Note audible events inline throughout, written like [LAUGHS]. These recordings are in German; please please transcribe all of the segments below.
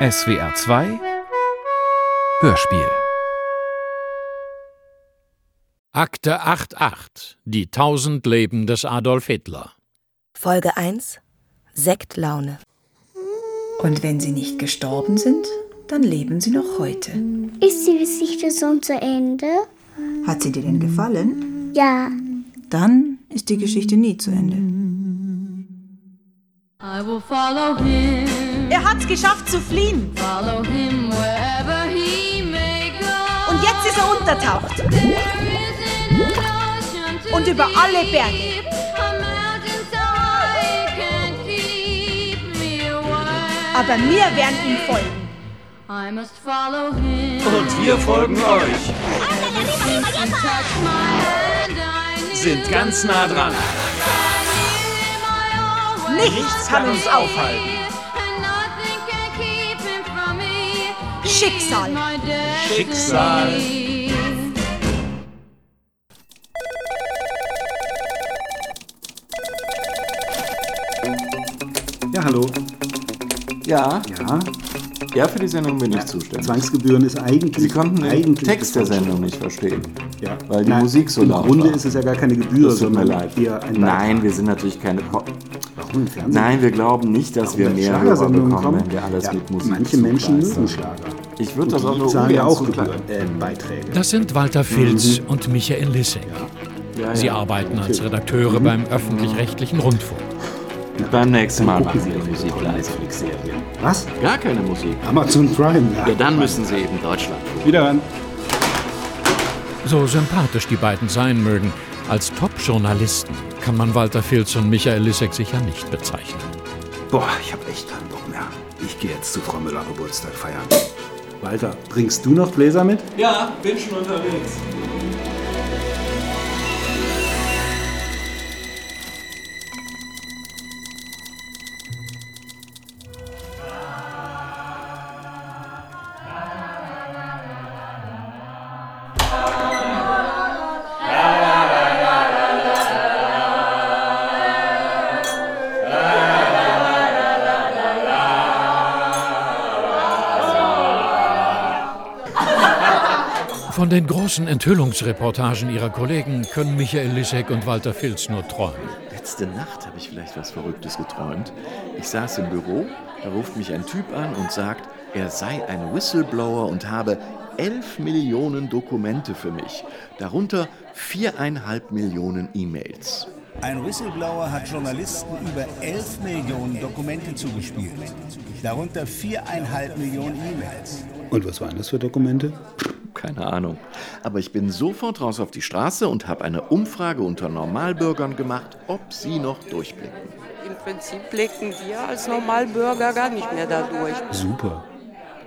SWR 2 Hörspiel Akte 88 Die tausend Leben des Adolf Hitler Folge 1 Sektlaune Und wenn sie nicht gestorben sind, dann leben sie noch heute. Ist die Geschichte schon zu Ende? Hat sie dir denn gefallen? Ja. Dann ist die Geschichte nie zu Ende. I will follow him, Er hat's geschafft zu fliehen. follow him wherever he may go. Und jetzt ist er untertaucht. Und über alle Berge. Aber wir werden ihm folgen. I must follow him. Und wir folgen euch. Sind ganz nah dran. Nichts kann uns aufhalten. Schicksal. Schicksal. Ja, hallo. Ja, Ja, ja, für die Sendung bin ich zuständig. Zwangsgebühren ist eigentlich. Sie konnten den eigentlich Text der Sendung nicht verstehen. Ja. weil die Musik so Im laut Grunde war. ist es ja gar keine Gebühr, Das tut mir leid. eher ein Nein, wir sind natürlich keine Pop. Warum im Fernsehen? Nein, wir glauben nicht, dass wir Warum mehr Hörer Schlagersendungen bekommen, kommen? wenn wir alles ja, mit Musik Manche Menschen mögen Schlager. Ich würde das auch nur ja ungern auch äh, Beiträge. Das sind Walter Filz und Michael Lissek. Ja, Sie ja. arbeiten als Redakteure beim öffentlich-rechtlichen Rundfunk. Beim nächsten Mal machen Sie doch Musik. Netflix-Serien. Was? Gar keine Musik. Amazon Prime. Ja, dann müssen Sie eben Deutschland. Wieder ran. So sympathisch die beiden sein mögen, als Top-Journalisten kann man Walter Filz und Michael Lissek sicher nicht bezeichnen. Boah, ich hab echt keinen Bock mehr. Ich gehe jetzt zu Frau Müller Geburtstag feiern. Walter, bringst du noch Gläser mit? Ja, bin schon unterwegs. Von den großen Enthüllungsreportagen ihrer Kollegen können Michael Lissek und Walter Filz nur träumen. Letzte Nacht habe ich vielleicht was Verrücktes geträumt. Ich saß im Büro, da ruft mich ein Typ an und sagt, er sei ein Whistleblower und habe 11 Millionen Dokumente für mich, darunter viereinhalb Millionen E-Mails. Ein Whistleblower hat Journalisten über 11 Millionen Dokumente zugespielt. Darunter viereinhalb Millionen E-Mails. Und was waren das für Dokumente? Keine Ahnung. Aber ich bin sofort raus auf die Straße und habe eine Umfrage unter Normalbürgern gemacht, ob sie noch durchblicken. Im Prinzip blicken wir als Normalbürger gar nicht mehr dadurch. Super.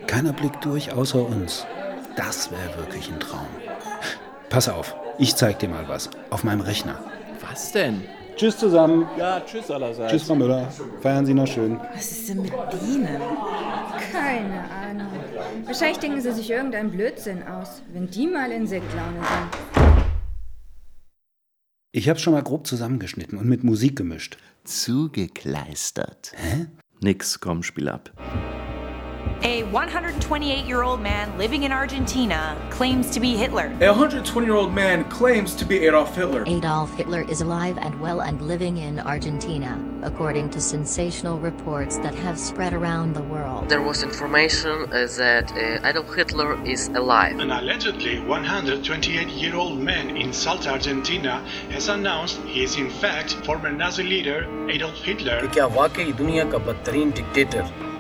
Keiner blickt durch außer uns. Das wäre wirklich ein Traum. Pass auf, ich zeig dir mal was. Auf meinem Rechner. Was denn? Tschüss zusammen. Ja, tschüss allerseits. Tschüss, Frau Müller. Feiern Sie noch schön. Was ist denn mit Bienen? Keine Ahnung. Wahrscheinlich denken sie sich irgendeinen Blödsinn aus, wenn die mal in Sektlaune sind. Ich hab's schon mal grob zusammengeschnitten und mit Musik gemischt. Zugekleistert. Hä? Nix, komm, spiel ab. A 128 year old man living in Argentina claims to be Hitler. A 120 year old man claims to be Adolf Hitler. Adolf Hitler is alive and well and living in Argentina, according to sensational reports that have spread around the world. There was information uh, that uh, Adolf Hitler is alive. An allegedly 128 year old man in South Argentina has announced he is in fact former Nazi leader Adolf Hitler.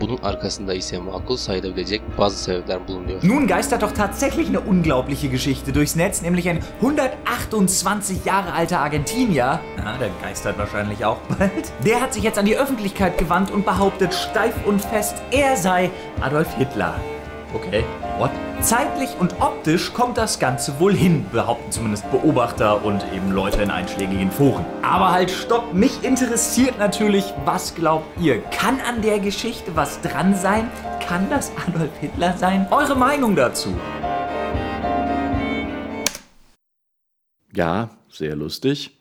Bunun arkasında ise makul sayılabilecek bazı sebepler bulunuyor. Nun geistert doch tatsächlich eine unglaubliche Geschichte durchs Netz, nämlich ein 128 Jahre alter Argentinier, na, der geistert wahrscheinlich auch bald, der hat sich jetzt an die Öffentlichkeit gewandt und behauptet steif und fest, er sei Adolf Hitler. Okay, what? Zeitlich und optisch kommt das Ganze wohl hin, behaupten zumindest Beobachter und eben Leute in einschlägigen Foren. Aber halt stopp, mich interessiert natürlich, was glaubt ihr? Kann an der Geschichte was dran sein? Kann das Adolf Hitler sein? Eure Meinung dazu? Ja, sehr lustig.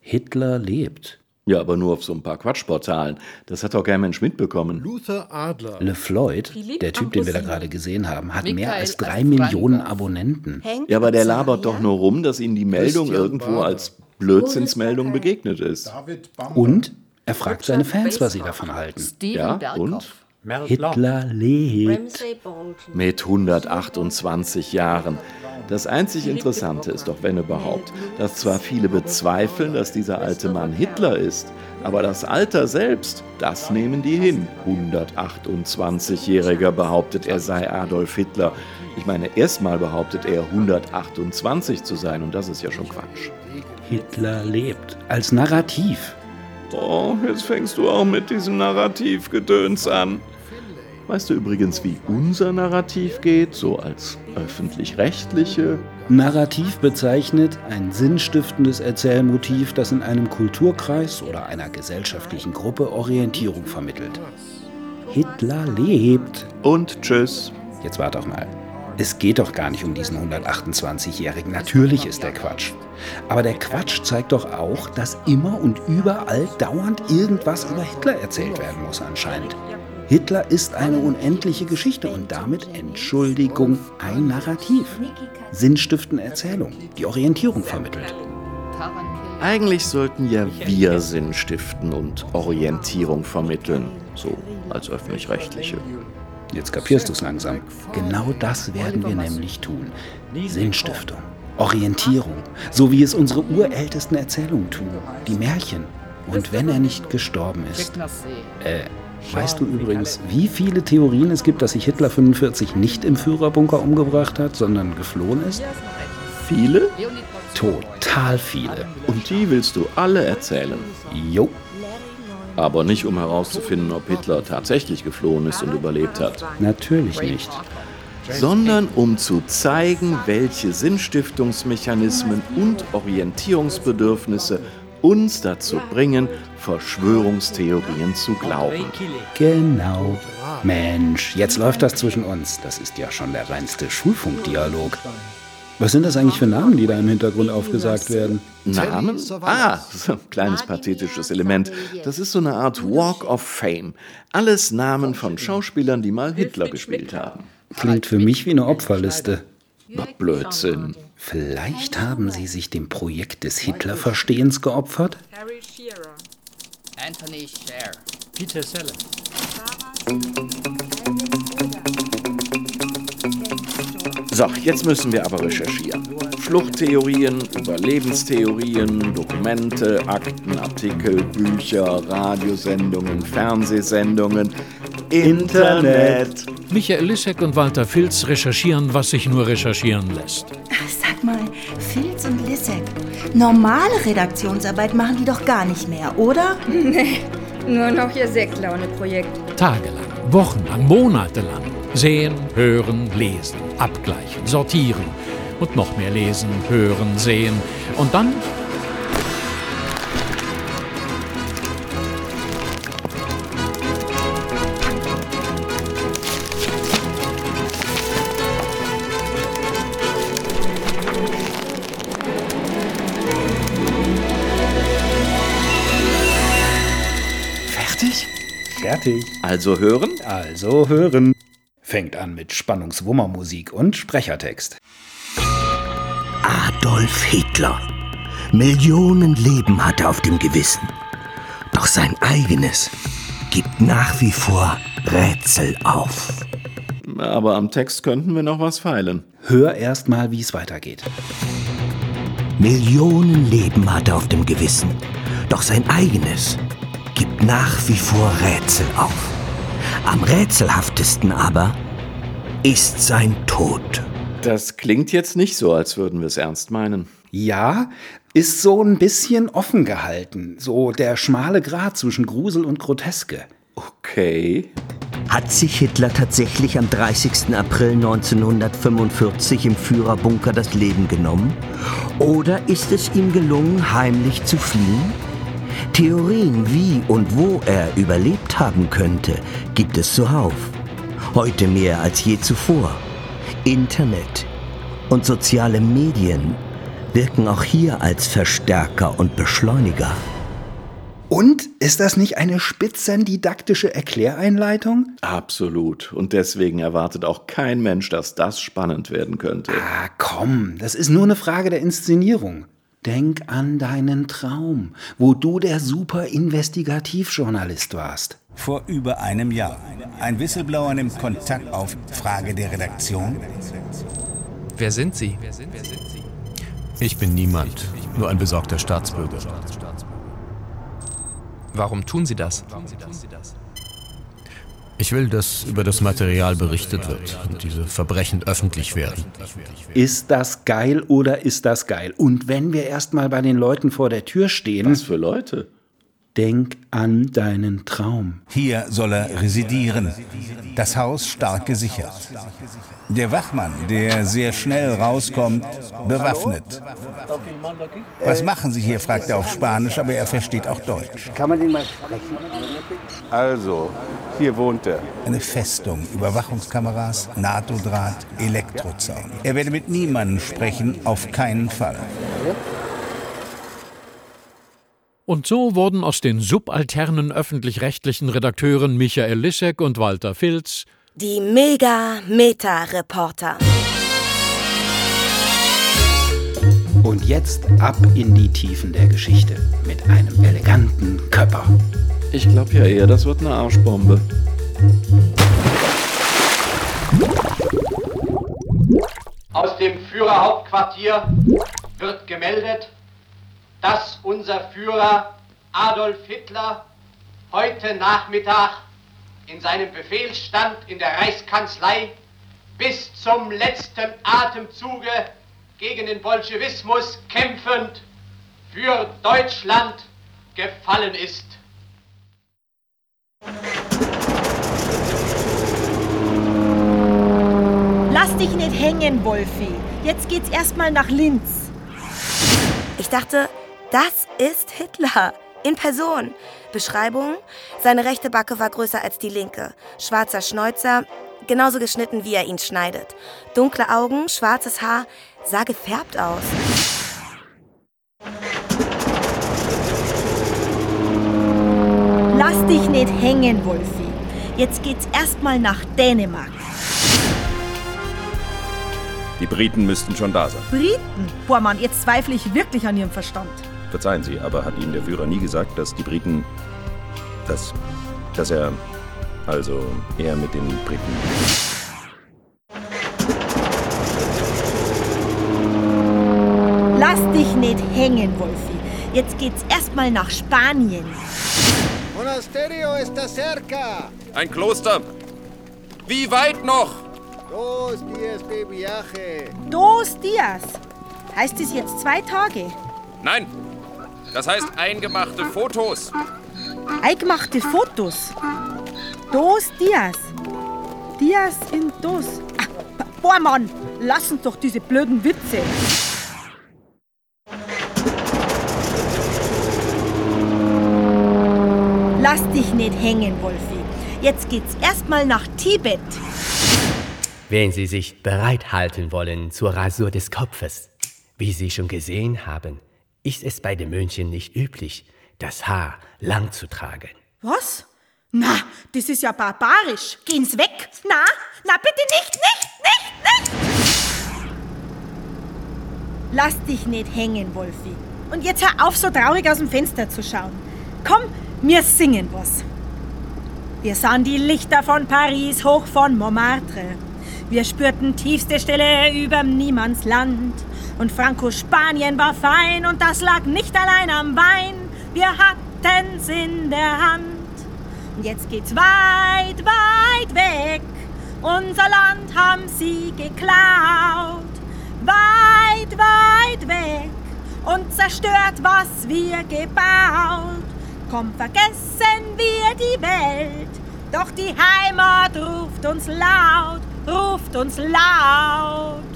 Hitler lebt. Ja, aber nur auf so ein paar Quatschportalen. Das hat doch kein Mensch mitbekommen. Luther Adler. LeFloid, Philipp der Typ, den wir da gerade gesehen haben, hat Michael mehr als drei Astranigas. Millionen Abonnenten. Ja, aber der labert doch nur rum, dass ihm die Meldung Christian irgendwo Barber. als Blödsinnsmeldung begegnet ist. Und er fragt seine Fans, was sie davon halten. Ja, und? Hitler lebt. Mit 128 Jahren. Das einzig Interessante ist doch, wenn überhaupt, dass zwar viele bezweifeln, dass dieser alte Mann Hitler ist, aber das Alter selbst, das nehmen die hin. 128-Jähriger behauptet, er sei Adolf Hitler. Ich meine, erstmal behauptet er 128 zu sein und das ist ja schon Quatsch. Hitler lebt. Als Narrativ. Oh, jetzt fängst du auch mit diesem Narrativgedöns an. Weißt du übrigens, wie unser Narrativ geht, so als öffentlich-rechtliche? Narrativ bezeichnet ein sinnstiftendes Erzählmotiv, das in einem Kulturkreis oder einer gesellschaftlichen Gruppe Orientierung vermittelt. Hitler lebt. Und tschüss. Jetzt wart doch mal. Es geht doch gar nicht um diesen 128-Jährigen. Natürlich ist der Quatsch. Aber der Quatsch zeigt doch auch, dass immer und überall dauernd irgendwas über Hitler erzählt werden muss anscheinend. Hitler ist eine unendliche Geschichte und damit, Entschuldigung, ein Narrativ. Sinnstiftende Erzählung, die Orientierung vermittelt. Eigentlich sollten ja wir Sinn stiften und Orientierung vermitteln, so als öffentlich-rechtliche. Jetzt kapierst du es langsam. Genau das werden wir nämlich tun. Sinnstiftung, Orientierung, so wie es unsere urältesten Erzählungen tun, die Märchen. Und wenn er nicht gestorben ist. Äh, weißt du übrigens, wie viele Theorien es gibt, dass sich Hitler 45 nicht im Führerbunker umgebracht hat, sondern geflohen ist? Viele? Total viele. Und die willst du alle erzählen? Jo. Aber nicht, um herauszufinden, ob Hitler tatsächlich geflohen ist und überlebt hat. Natürlich nicht. Sondern um zu zeigen, welche Sinnstiftungsmechanismen und Orientierungsbedürfnisse uns dazu bringen, Verschwörungstheorien zu glauben. Genau. Mensch, jetzt läuft das zwischen uns. Das ist ja schon der reinste Schulfunkdialog. Was sind das eigentlich für Namen, die da im Hintergrund aufgesagt werden? Namen? Ah, [LAUGHS] so ein kleines pathetisches Element. Das ist so eine Art Walk of Fame. Alles Namen von Schauspielern, die mal Hitler gespielt haben. Klingt für mich wie eine Opferliste. Na, Blödsinn. Vielleicht haben sie sich dem Projekt des Hitlerverstehens geopfert? Harry Shearer. Anthony Scher. Peter Sellers. So, jetzt müssen wir aber recherchieren. Fluchttheorien, Überlebenstheorien, Dokumente, Akten, Artikel, Bücher, Radiosendungen, Fernsehsendungen, Internet. Michael Lissek und Walter Filz recherchieren, was sich nur recherchieren lässt. Lissek, normale Redaktionsarbeit machen die doch gar nicht mehr, oder? Nee, nur noch ihr Sektlaune-Projekt. Tagelang, wochenlang, monatelang. Sehen, hören, lesen, abgleichen, sortieren. Und noch mehr lesen, hören, sehen. Und dann Fertig? Fertig. Also hören? Also hören. Fängt an mit Spannungswummermusik und Sprechertext. Adolf Hitler. Millionen Leben hat er auf dem Gewissen. Doch sein eigenes gibt nach wie vor Rätsel auf. Aber am Text könnten wir noch was feilen. Hör erst mal, wie es weitergeht. Millionen Leben hat er auf dem Gewissen. Doch sein eigenes gibt nach wie vor Rätsel auf. Am rätselhaftesten aber ist sein Tod. Das klingt jetzt nicht so, als würden wir es ernst meinen. Ja, ist so ein bisschen offen gehalten. So der schmale Grat zwischen Grusel und Groteske. Okay. Hat sich Hitler tatsächlich am 30. April 1945 im Führerbunker das Leben genommen? Oder ist es ihm gelungen, heimlich zu fliehen? Theorien, wie und wo er überlebt haben könnte, gibt es zuhauf. Heute mehr als je zuvor. Internet und soziale Medien wirken auch hier als Verstärker und Beschleuniger. Und ist das nicht eine spitzendidaktische Erkläreinleitung? Absolut. Und deswegen erwartet auch kein Mensch, dass das spannend werden könnte. Ah, komm, das ist nur eine Frage der Inszenierung. Denk an deinen Traum, wo du der super Investigativjournalist warst. Vor über einem Jahr. Ein Whistleblower nimmt Kontakt auf. Frage der Redaktion. Wer sind Sie? Ich bin niemand, nur ein besorgter Staatsbürger. Warum tun Sie das? Ich will, dass über das Material berichtet wird und diese Verbrechen öffentlich werden. Ist das geil oder ist das geil? Und wenn wir erstmal bei den Leuten vor der Tür stehen. Was für Leute? Denk an deinen Traum. Hier soll er residieren. Das Haus stark gesichert. Der Wachmann, der sehr schnell rauskommt, bewaffnet. Was machen Sie hier? fragt er auf Spanisch, aber er versteht auch Deutsch. Kann man den mal sprechen? Also, hier wohnt er. Eine Festung, Überwachungskameras, NATO-Draht, Elektrozaun. Er werde mit niemandem sprechen, auf keinen Fall. Und so wurden aus den subalternen öffentlich-rechtlichen Redakteuren Michael Lissek und Walter Filz Die Mega-Meta-Reporter. Und jetzt ab in die Tiefen der Geschichte mit einem eleganten Körper. Ich glaube ja eher, das wird eine Arschbombe. Aus dem Führerhauptquartier wird gemeldet, dass unser Führer Adolf Hitler heute Nachmittag in seinem Befehlsstand in der Reichskanzlei bis zum letzten Atemzuge gegen den Bolschewismus kämpfend für Deutschland gefallen ist. Lass dich nicht hängen, Wolfi. Jetzt geht's erstmal nach Linz. Ich dachte, das ist Hitler. In Person. Beschreibung: Seine rechte Backe war größer als die linke. Schwarzer Schnäuzer, genauso geschnitten wie er ihn schneidet. Dunkle Augen, schwarzes Haar, sah gefärbt aus. Lass dich nicht hängen, Wolfi. Jetzt geht's erstmal nach Dänemark. Die Briten müssten schon da sein. Briten? Boah, Mann, jetzt zweifle ich wirklich an ihrem Verstand. Verzeihen Sie, aber hat Ihnen der Führer nie gesagt, dass die Briten. dass. dass er. also er mit den Briten. Lass dich nicht hängen, Wolfi. Jetzt geht's erstmal nach Spanien. Monasterio está cerca. Ein Kloster! Wie weit noch? Dos días de viaje. Dos Dias. Heißt es jetzt zwei Tage? Nein! Das heißt eingemachte Fotos. Eingemachte Fotos. Dos Dias. Dias in Dos. Ah, boah, Mann, lass uns doch diese blöden Witze. Lass dich nicht hängen, Wolfi. Jetzt geht's erstmal nach Tibet. Wenn Sie sich bereit halten wollen zur Rasur des Kopfes, wie Sie schon gesehen haben, ist es bei den Mönchen nicht üblich, das Haar lang zu tragen. Was? Na, das ist ja barbarisch. Gehen's weg. Na, na bitte nicht, nicht, nicht, nicht. Lass dich nicht hängen, Wolfi. Und jetzt hör auf, so traurig aus dem Fenster zu schauen. Komm, wir singen was. Wir sahen die Lichter von Paris hoch von Montmartre. Wir spürten tiefste Stille überm Niemandsland. Und Franco-Spanien war fein und das lag nicht allein am Wein. Wir hatten's in der Hand. Und jetzt geht's weit, weit weg. Unser Land haben sie geklaut. Weit, weit weg und zerstört, was wir gebaut. Komm, vergessen wir die Welt. Doch die Heimat ruft uns laut, ruft uns laut.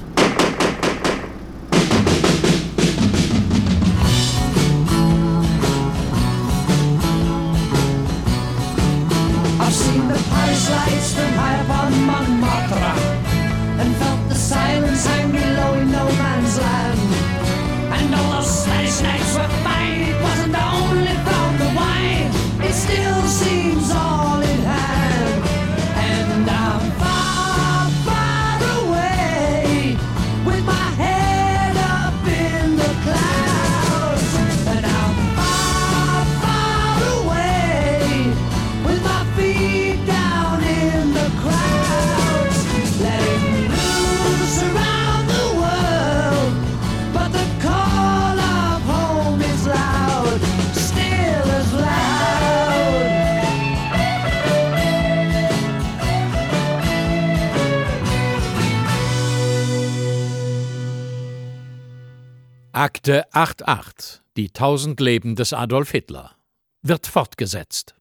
the price lights the Akte 88 Die tausend Leben des Adolf Hitler wird fortgesetzt.